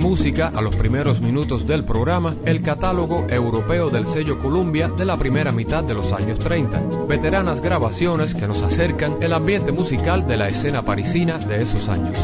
Música a los primeros minutos del programa el catálogo europeo del sello Columbia de la primera mitad de los años 30. Veteranas grabaciones que nos acercan el ambiente musical de la escena parisina de esos años.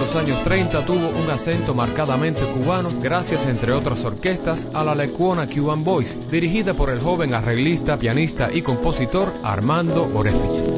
Los años 30 tuvo un acento marcadamente cubano gracias, entre otras orquestas, a la Lecuona Cuban Boys, dirigida por el joven arreglista, pianista y compositor Armando Orefice.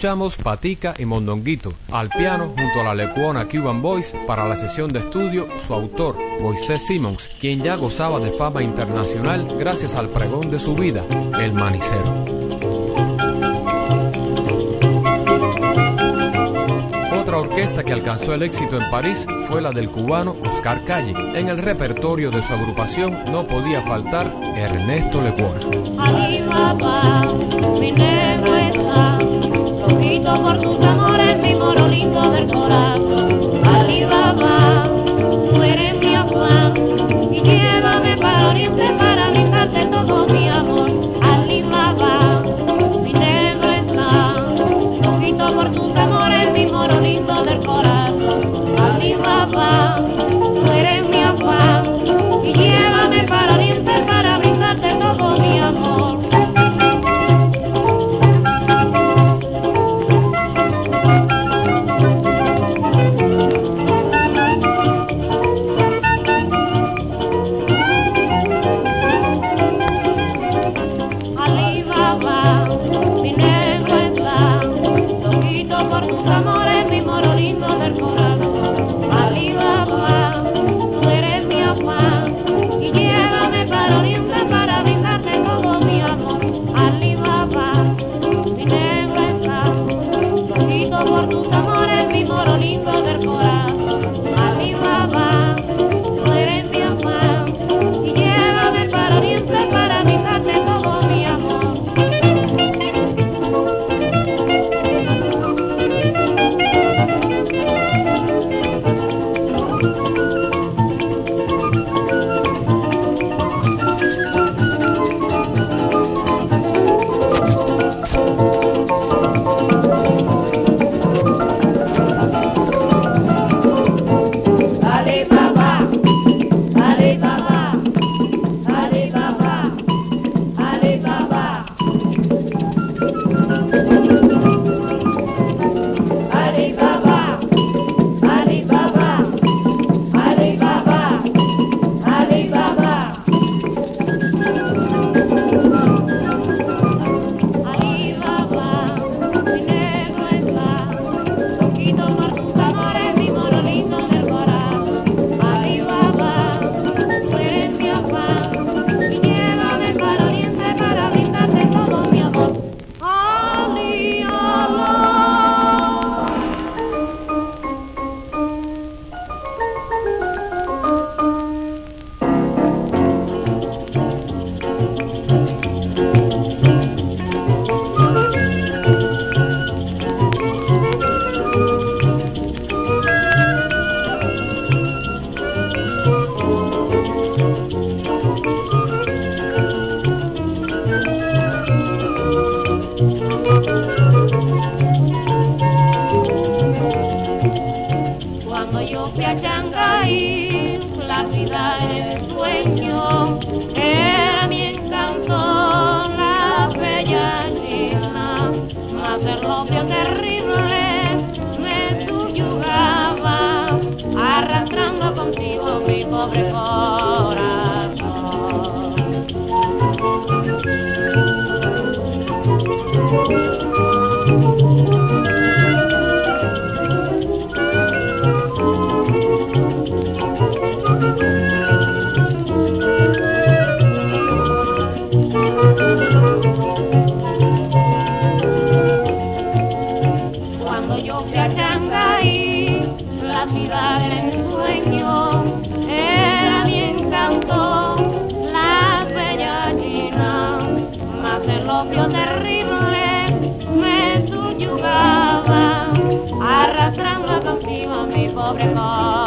escuchamos Patica y Mondonguito al piano junto a la lecuona Cuban Boys para la sesión de estudio su autor, Moisés Simmons, quien ya gozaba de fama internacional gracias al pregón de su vida, El Manicero. Otra orquesta que alcanzó el éxito en París fue la del cubano Oscar Calle. En el repertorio de su agrupación no podía faltar Ernesto Lecuona. Dibujito por tus amores, mi morolito del corazón. A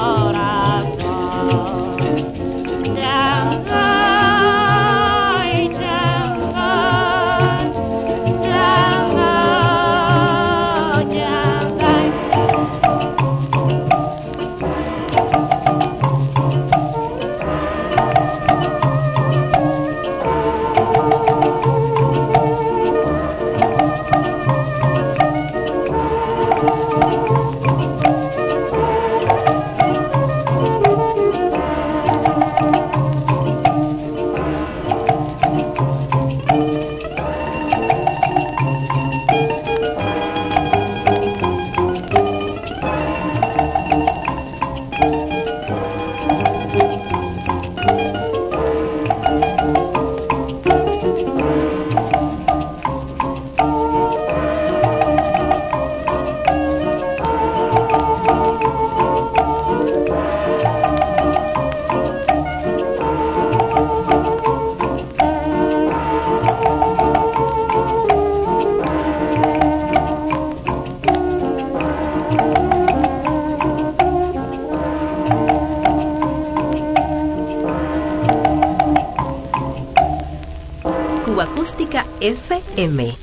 FM.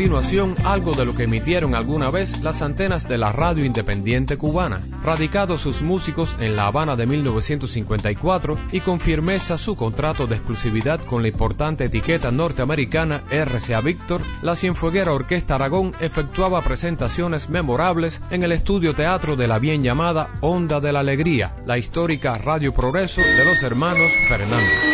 Continuación, algo de lo que emitieron alguna vez las antenas de la radio independiente cubana. Radicados sus músicos en La Habana de 1954 y con firmeza su contrato de exclusividad con la importante etiqueta norteamericana RCA Victor, la Cienfueguera Orquesta Aragón efectuaba presentaciones memorables en el estudio teatro de la bien llamada Onda de la Alegría, la histórica Radio Progreso de los hermanos Fernández.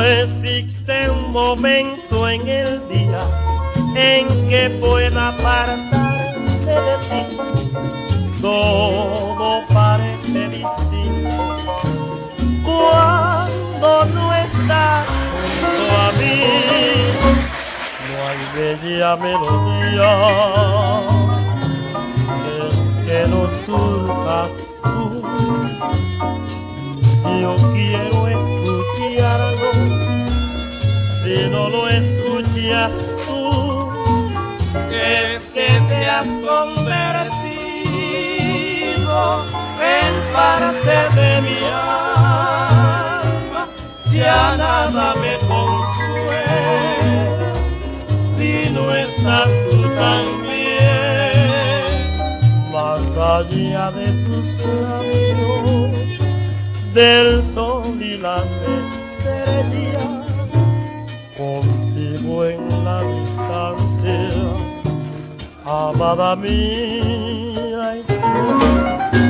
Existe un momento en el día en que pueda apartarse de ti. Todo parece distinto cuando no estás junto a mí. No hay bella melodía que no surjas tú. Yo quiero escucharlo si no lo escuchas tú. Es que te has convertido en parte de mi alma. Ya nada me consuela si no estás tú también. Más allá de tus labios del sol y las estrellas, contigo en la distancia, amada mía. estoy.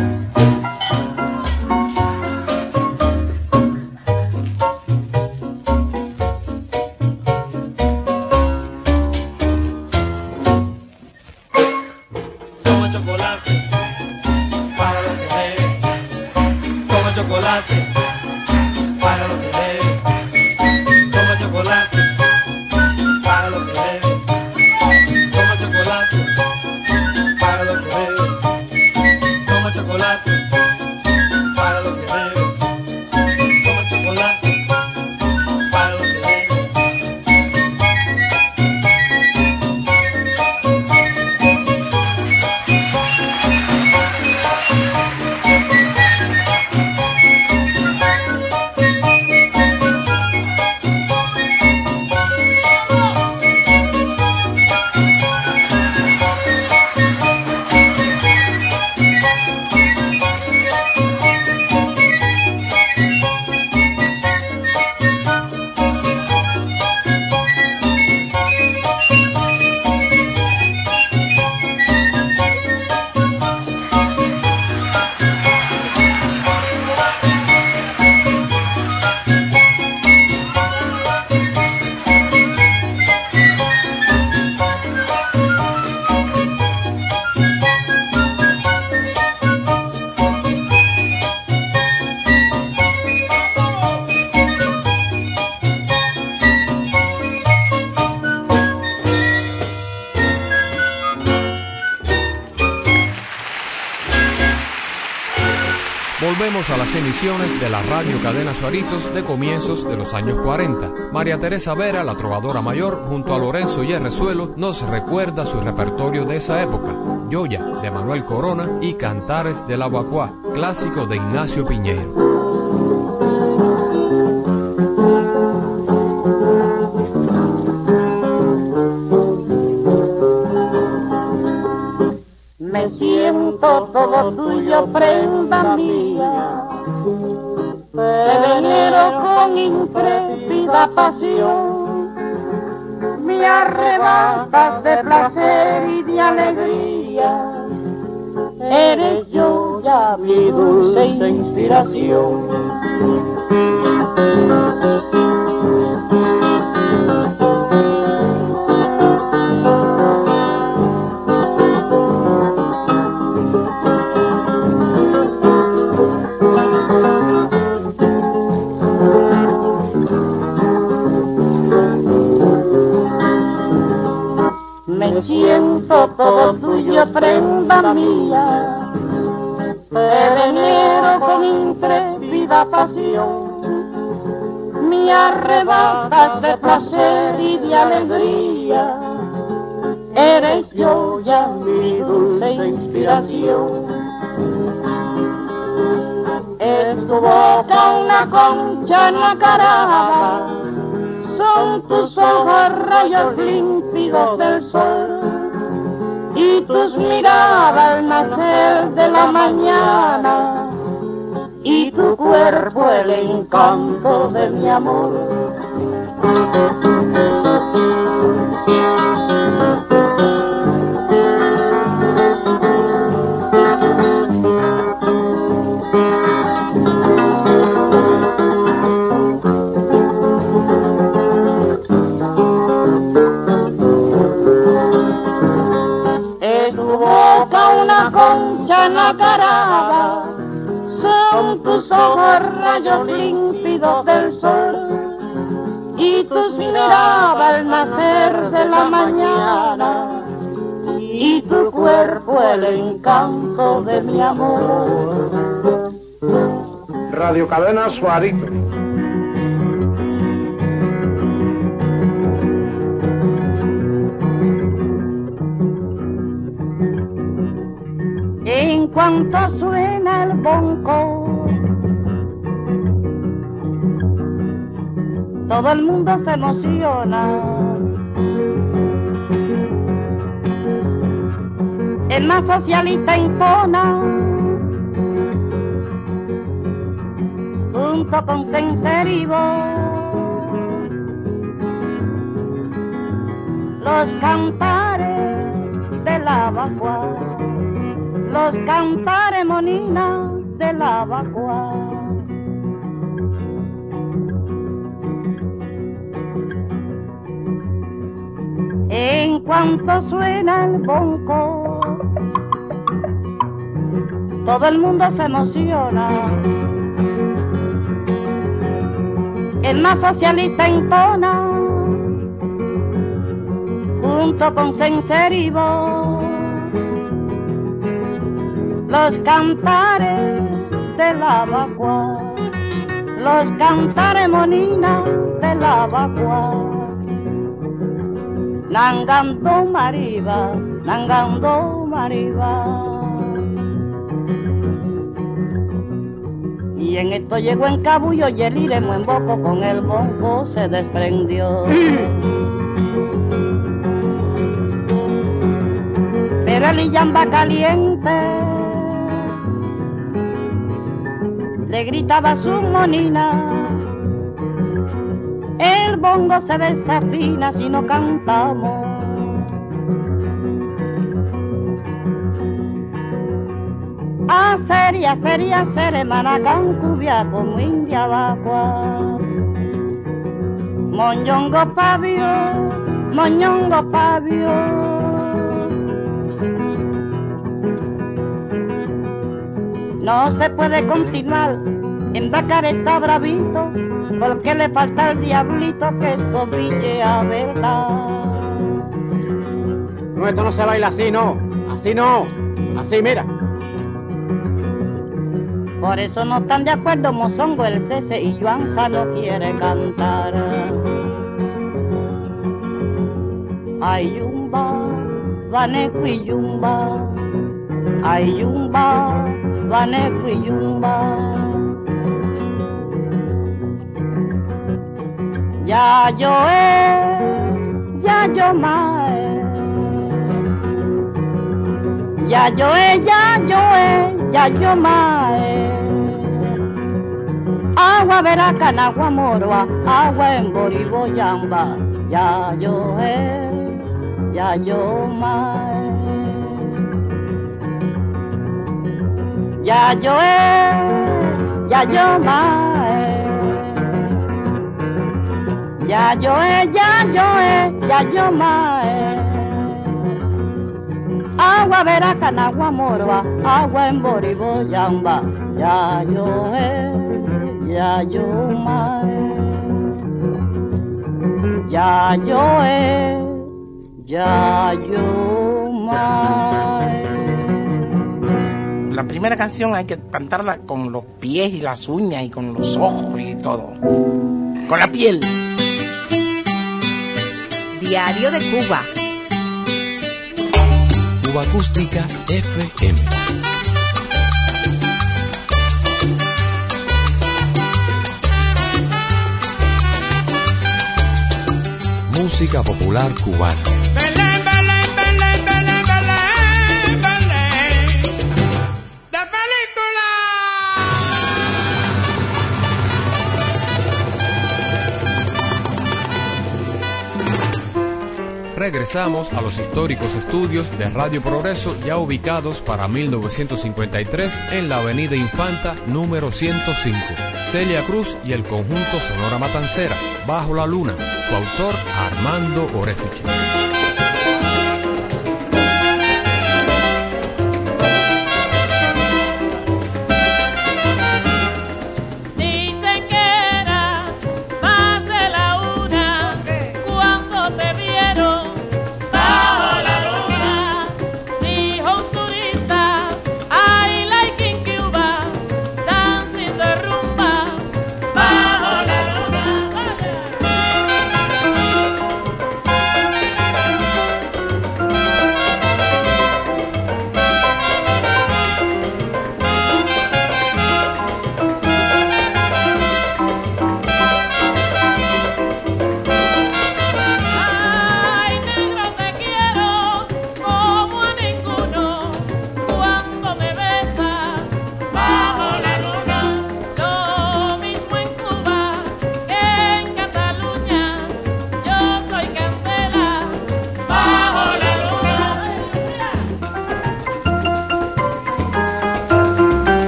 De la radio cadena Suaritos de comienzos de los años 40. María Teresa Vera, la trovadora mayor, junto a Lorenzo Yerrezuelo, nos recuerda su repertorio de esa época. Yoya, de Manuel Corona, y Cantares del Aguacuá, clásico de Ignacio Piñeiro. Me mi dulce inspiración. Me siento todo tuyo, prenda mía. Te venero con intrépida pasión. Me arrebatas de placer y de alegría. Eres yo ya mi dulce inspiración. En tu boca una concha nacarada son tus ojos rayos límpidos del sol y tus miradas al nacer de la mañana y tu cuerpo el encanto de mi amor. Son tus ojos rayos límpidos del sol y tus miradas al nacer de la mañana y tu cuerpo el encanto de mi amor. Radio Cadena Suarito. En cuanto suena el bonco, todo el mundo se emociona. El más socialista impona, junto con Senserivo, los cantares de la vacua los cantares moninas de la vacua. En cuanto suena el bonco, todo el mundo se emociona. El más socialista impona, junto con Senserivo los cantares de la vacua, los cantares moninas de la vacua. Nangando mariba, nangando mariba. Y en esto llegó en cabullo y el iremo en boco con el bongo se desprendió. Pero el illamba caliente gritaba su monina. El bongo se desafina si no cantamos. Hacer y hacer y hacer, hermana cancubia como india vacua. Moñongo pavio, moñongo pavio. No se puede continuar en Bacareta bravito, porque le falta el diablito que esto brille a verdad. No, esto no se baila así, no. Así no. Así, mira. Por eso no están de acuerdo Mozongo, el Cese y Juanza no quiere cantar. Ay, yumba, vaneco y yumba. Ay, yumba, vaneco y yumba. Ya yo he, ya yo mae. Ya yo he, ya yo he, ya yo mae. Agua veracana, agua moroa, agua en boriboyamba. Ya yo he, ya yo mae. Ya yo ya yo mae. Ya yo ya yo ya yo mae. Agua veracana, agua moroa, agua en boriboyamba. Ya yo ya yo mae. Ya yo ya yo mae. La primera canción hay que cantarla con los pies y las uñas y con los ojos y todo. Con la piel. Diario de Cuba. Cuba Acústica FM. Música popular cubana. Regresamos a los históricos estudios de Radio Progreso ya ubicados para 1953 en la Avenida Infanta número 105. Celia Cruz y el conjunto Sonora Matancera, Bajo la Luna, su autor Armando Orefiche.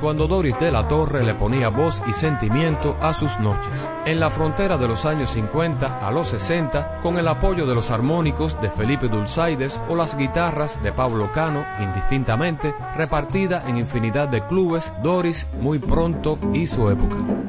Cuando Doris de la Torre le ponía voz y sentimiento a sus noches. En la frontera de los años 50 a los 60, con el apoyo de los armónicos de Felipe Dulzaides o las guitarras de Pablo Cano, indistintamente, repartida en infinidad de clubes, Doris muy pronto hizo época.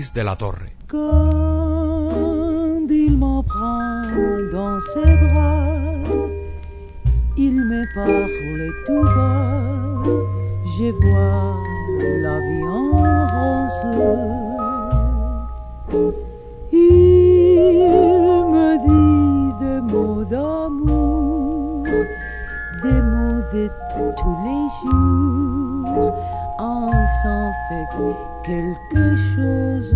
De la Torre. Quand il m'emprunt dans ses bras, il me parle tout bas, je vois la vie en rose. Il me dit des mots d'amour, des mots de tous les jours, on s'en fait quelque chose.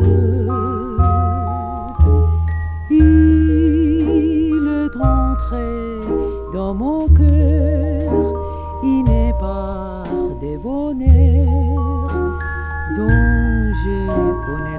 Il est rentré dans mon cœur, il n'est pas des bonheurs dont je connais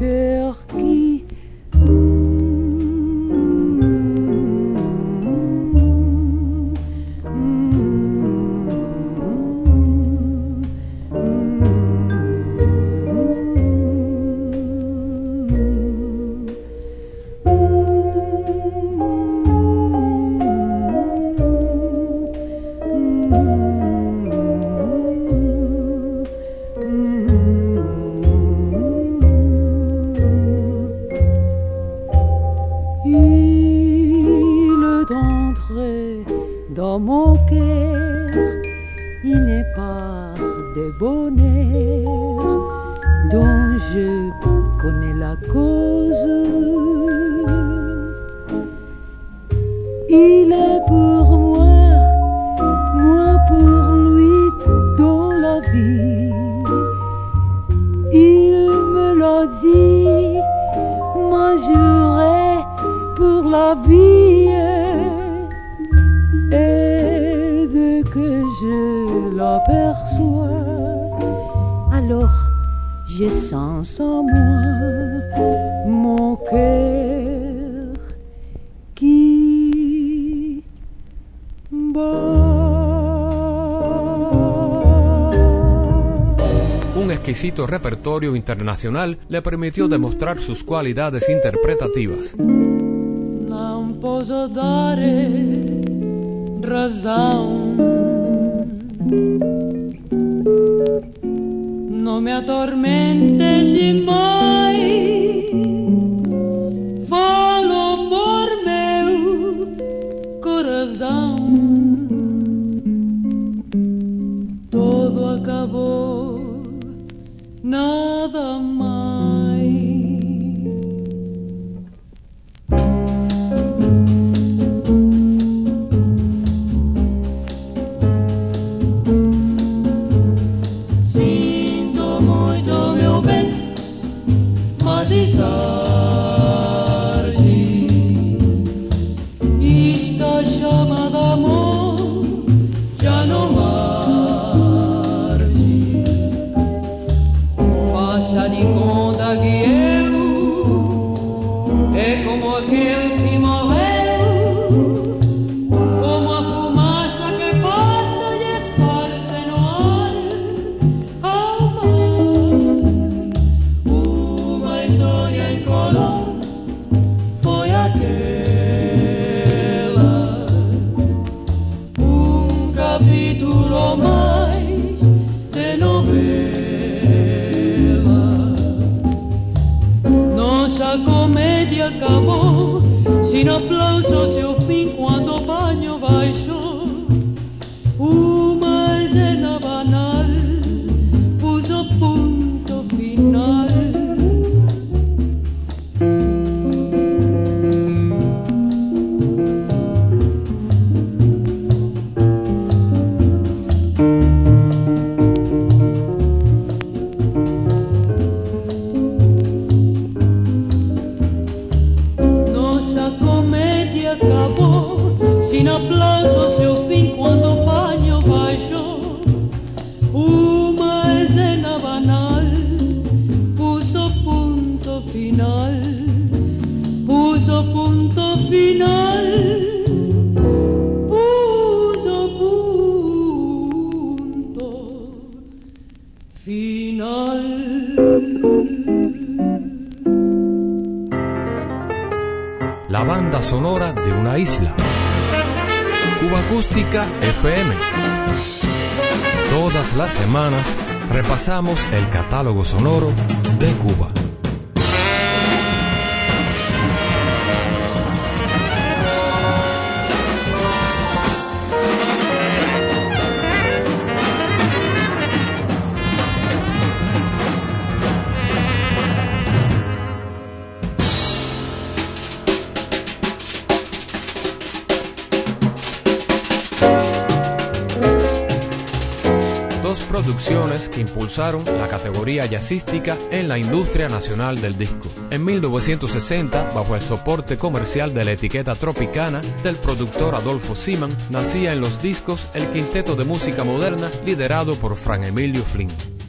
good. Dans mon cœur il n'est pas de bonheur dont je connais la cause. Il est pour je l'aperçois, alors je sens en moi mon cœur qui. Un exquisito repertorio internacional le permitió demostrar sus cualidades interpretativas. Razão. Não me atormentes demais. Falo por meu coração. Todo acabou, nada mais. El catálogo sonoro de Cuba. Que impulsaron la categoría jazzística en la industria nacional del disco. En 1960, bajo el soporte comercial de la etiqueta Tropicana del productor Adolfo Siman, nacía en los discos el quinteto de música moderna liderado por Fran Emilio Flynn.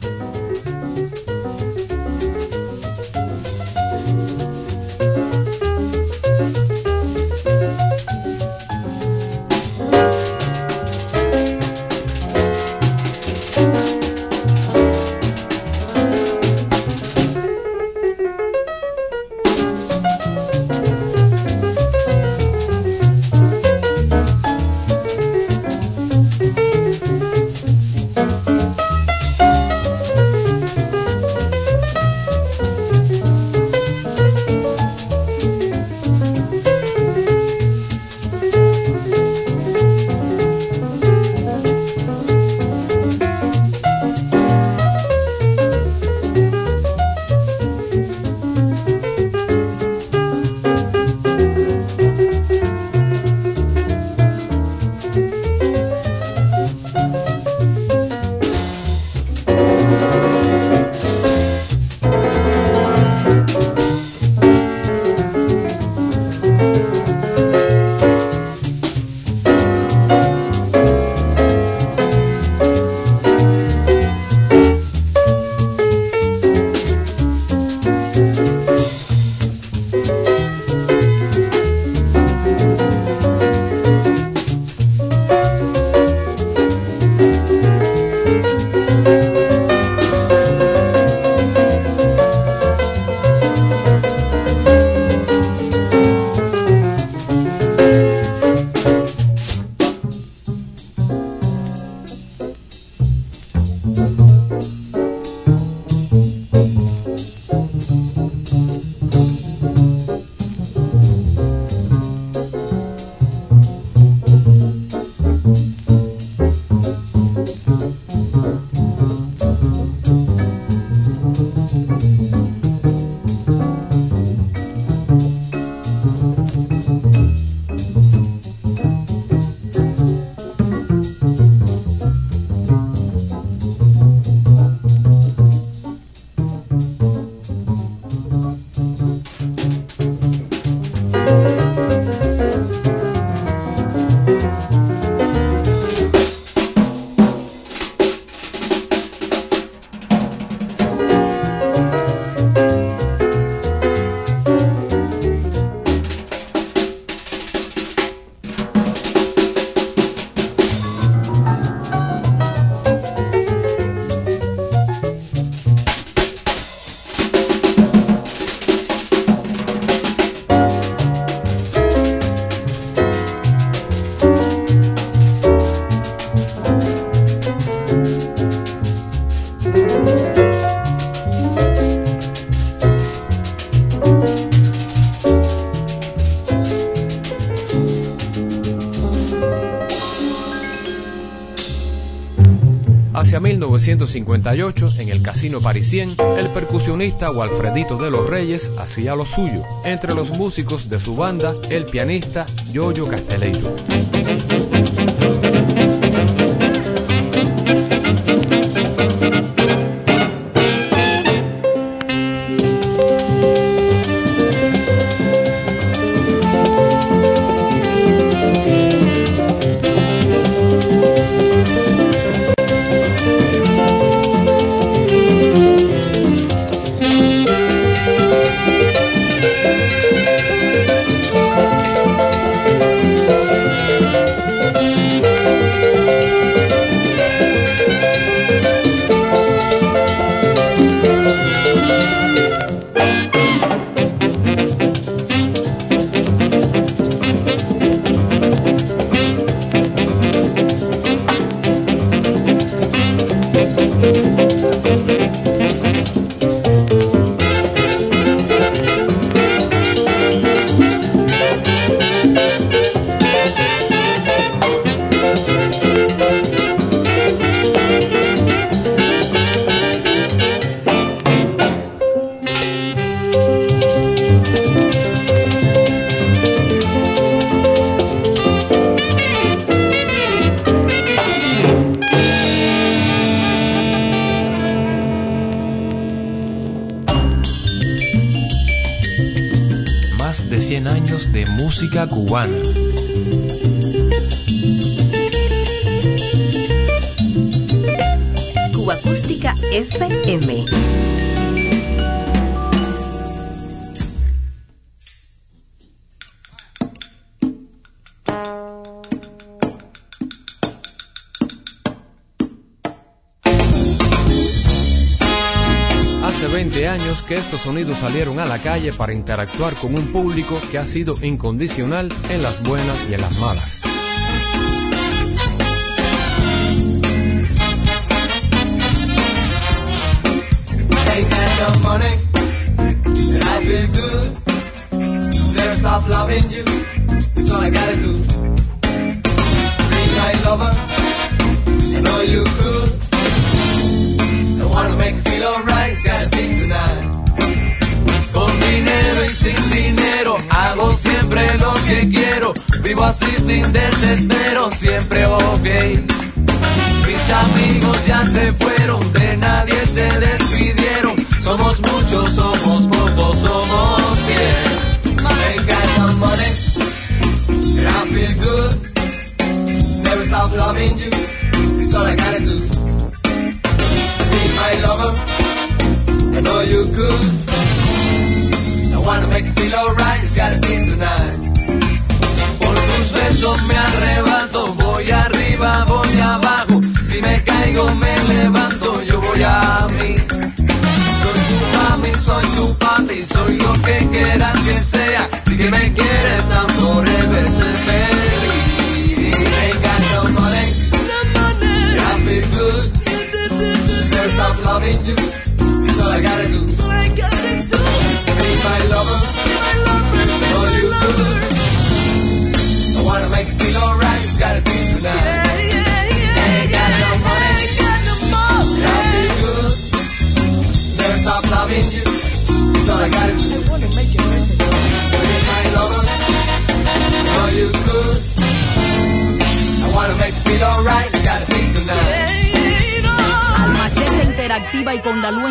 1958, en el Casino Parisien, el percusionista Walfredito de los Reyes hacía lo suyo. Entre los músicos de su banda, el pianista Yoyo Casteleiro. De 100 años de música cubana. Cuba Acústica FM. Que estos sonidos salieron a la calle para interactuar con un público que ha sido incondicional en las buenas y en las malas. Good.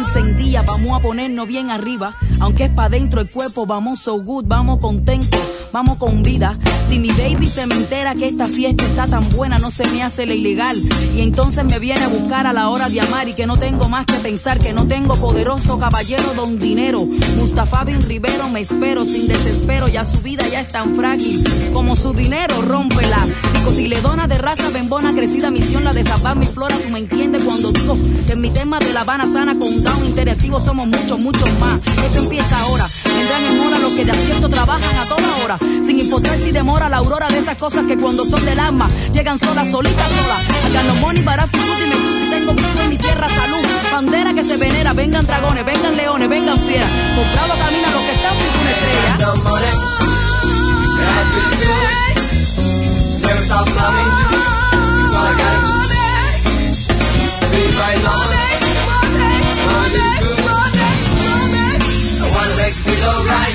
Encendida, vamos a ponernos bien arriba. Aunque es pa' dentro el cuerpo, vamos so good, vamos contentos, vamos con vida. Si mi baby se me entera que esta fiesta está tan buena, no se me hace la ilegal. Y entonces me viene a buscar a la hora de amar y que no tengo más que pensar, que no tengo poderoso caballero don dinero. Mustafa Bin Rivero me espero sin desespero, ya su vida ya es tan frágil como su dinero, rómpela. Cotiledona de raza bembona, crecida misión, la de salvar mi flora, tú me entiendes cuando digo que en mi tema de La Habana sana con down interactivo somos muchos, muchos más. Esto empieza ahora, hora los que de acierto trabajan a toda hora, sin importar si demora la aurora de esas cosas que cuando son del alma llegan solas, solitas, solas. Acá no money, barafi, y me y tengo en mi tierra salud. Bandera que se venera, vengan dragones, vengan leones, vengan fieras. Comprado camina los que están sin una estrella.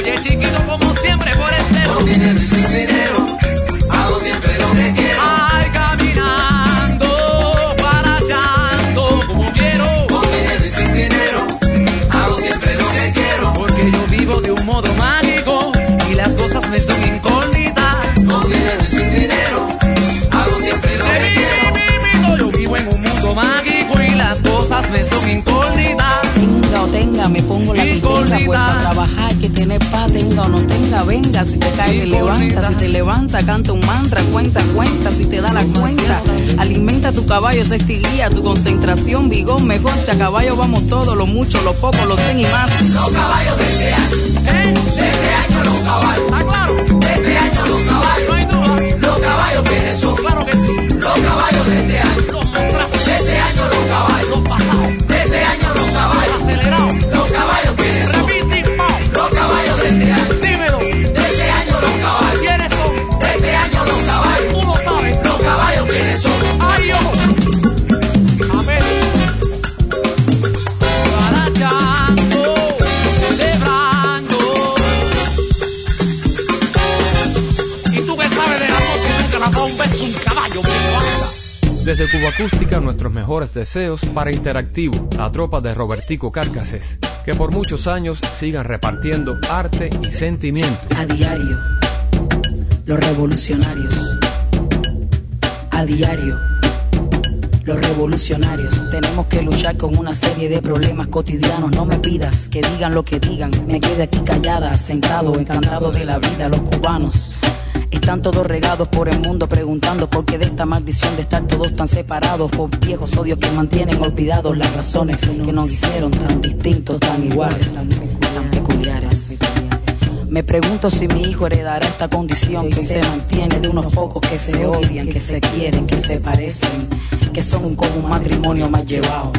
lover. chiquito como siempre por el cero. Con dinero y sin dinero, hago siempre lo que quiero. Ay, caminando, guarachando como quiero. Con dinero y sin dinero, hago siempre lo que quiero. Porque yo vivo de un modo mágico y las cosas me son incógnitas. Con dinero y sin dinero, hago siempre lo que quiero. Yo vivo en un mundo mágico y las cosas me son incógnitas. Tenga o tenga, me pongo la quitenda, vuelvo a tenga o no tenga, venga, si te cae te levanta, si te levanta, canta un mantra, cuenta, cuenta, si te da la cuenta, alimenta tu caballo, esa estilía, tu concentración, vigor, mejor, si a caballo vamos todos, lo mucho, lo poco, lo cien y más. Los caballos de este año, de este año los caballos. ¿Está claro? De este año los caballos. No hay duda. Los caballos quiénes son. Claro que sí. Los caballos de este año. Desde Cuba Acústica, nuestros mejores deseos para Interactivo, la tropa de Robertico Cárcases. Que por muchos años sigan repartiendo arte y sentimiento. A diario, los revolucionarios. A diario, los revolucionarios. Tenemos que luchar con una serie de problemas cotidianos. No me pidas que digan lo que digan. Me quede aquí callada, sentado, encantado de la vida. Los cubanos están todos regados por el mundo preguntando por qué de esta maldición de estar todos tan separados por viejos odios que mantienen olvidados las razones que nos hicieron tan distintos, tan iguales, tan peculiares. Me pregunto si mi hijo heredará esta condición que se mantiene de unos pocos que se odian, que se quieren, que se parecen, que son como un matrimonio más llevado.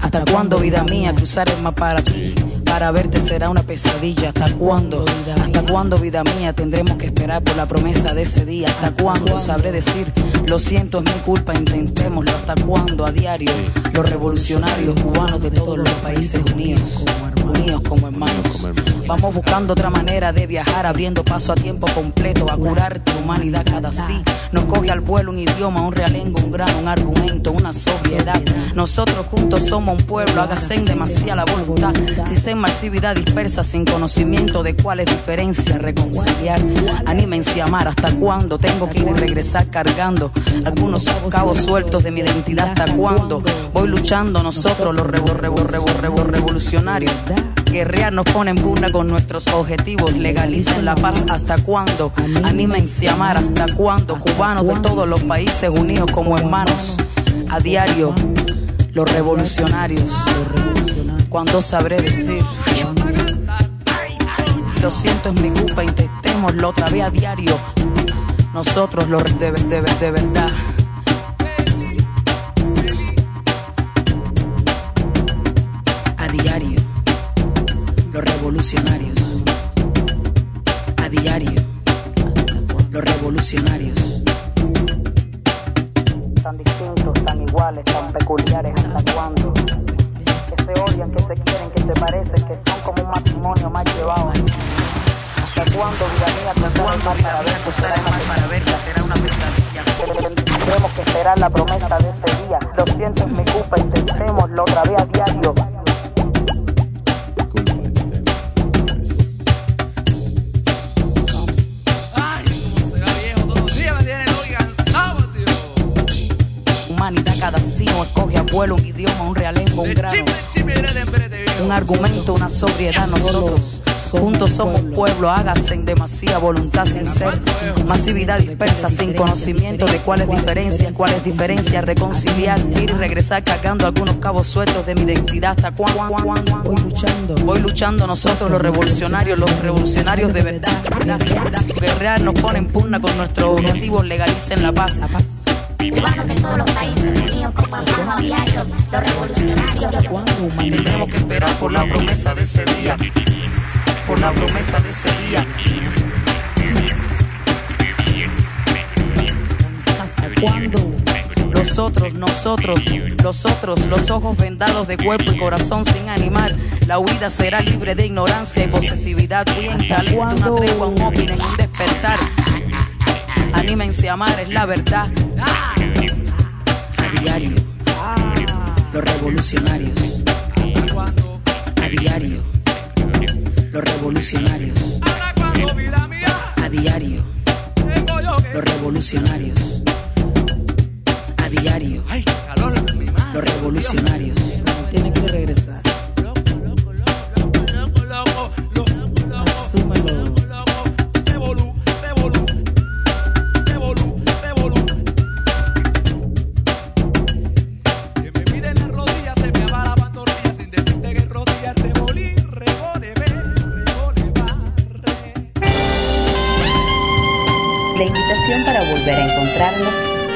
¿Hasta cuándo, vida mía, cruzar el mar para ti? Para verte será una pesadilla. ¿Hasta cuándo? ¿Hasta cuándo, vida mía, tendremos que esperar por la promesa de ese día? ¿Hasta cuándo sabré decir, lo siento, es mi culpa, intentémoslo? ¿Hasta cuándo a diario los revolucionarios cubanos de todos los países unidos, unidos como hermanos? Vamos buscando otra manera de viajar, abriendo paso a tiempo completo, a curar tu humanidad cada sí. Nos coge al vuelo un idioma, un realengo, un grano, un argumento, una sobriedad. Nosotros juntos somos un pueblo, hágase en demasiada voluntad. Si se dispersa, sin conocimiento de cuál es diferencia, reconciliar. Anímense a amar, ¿hasta cuándo tengo que ir y regresar cargando algunos cabos sueltos de mi identidad? ¿Hasta cuándo voy luchando nosotros, los revo, revo, revo- revolucionarios? Guerrear nos pone en pugna con nuestros objetivos, legalicen la paz hasta cuándo, anímense a amar hasta cuándo, cubanos de todos los países unidos como hermanos, a diario, los revolucionarios, cuando sabré decir, lo siento es mi culpa, intentémoslo otra vez a diario, nosotros los de, de, de verdad. A diario, los revolucionarios. A diario, los revolucionarios. Tan distintos, tan iguales, tan peculiares, ¿hasta cuándo? Que se odian, que se quieren, que se parecen, que son como un matrimonio mal llevado. ¿Hasta cuándo, vida mía, tendrá el mar para ver, pues será mar para ver, será una pesadilla? Tendremos que esperar la promesa de este día. Lo siento, es mi culpa, intentémoslo otra vez a diario. Ay, cómo será viejo. Todos los días me tienen hoy cansado, tío. Humanidad cada sino escoge a vuelo un idioma, un realengo, un grano. Un argumento, una sobriedad. Nosotros juntos somos pueblo, hágase en demasía voluntad sin ser masividad dispersa, sin conocimiento de cuáles diferencias, cuáles diferencias, reconciliar, ir y regresar cargando algunos cabos sueltos de mi identidad. ¿Hasta cuándo? Voy luchando, voy luchando nosotros los revolucionarios, los revolucionarios de verdad. Guerrear nos pone en pugna con nuestros objetivos, legalicen la paz. Cubanos de todos los países, unidos los revolucionarios. Tenemos que esperar por la promesa de ese día, por la promesa de ese día. ¿Cuándo? Nosotros, nosotros, los otros, los ojos vendados de cuerpo y corazón sin animal. La huida será libre de ignorancia y posesividad. Huyen talento, una tregua, un open, un despertar. Anímense a amar, es la verdad diario. Los revolucionarios. A diario. Los revolucionarios. A diario. Los revolucionarios. A diario. Los revolucionarios.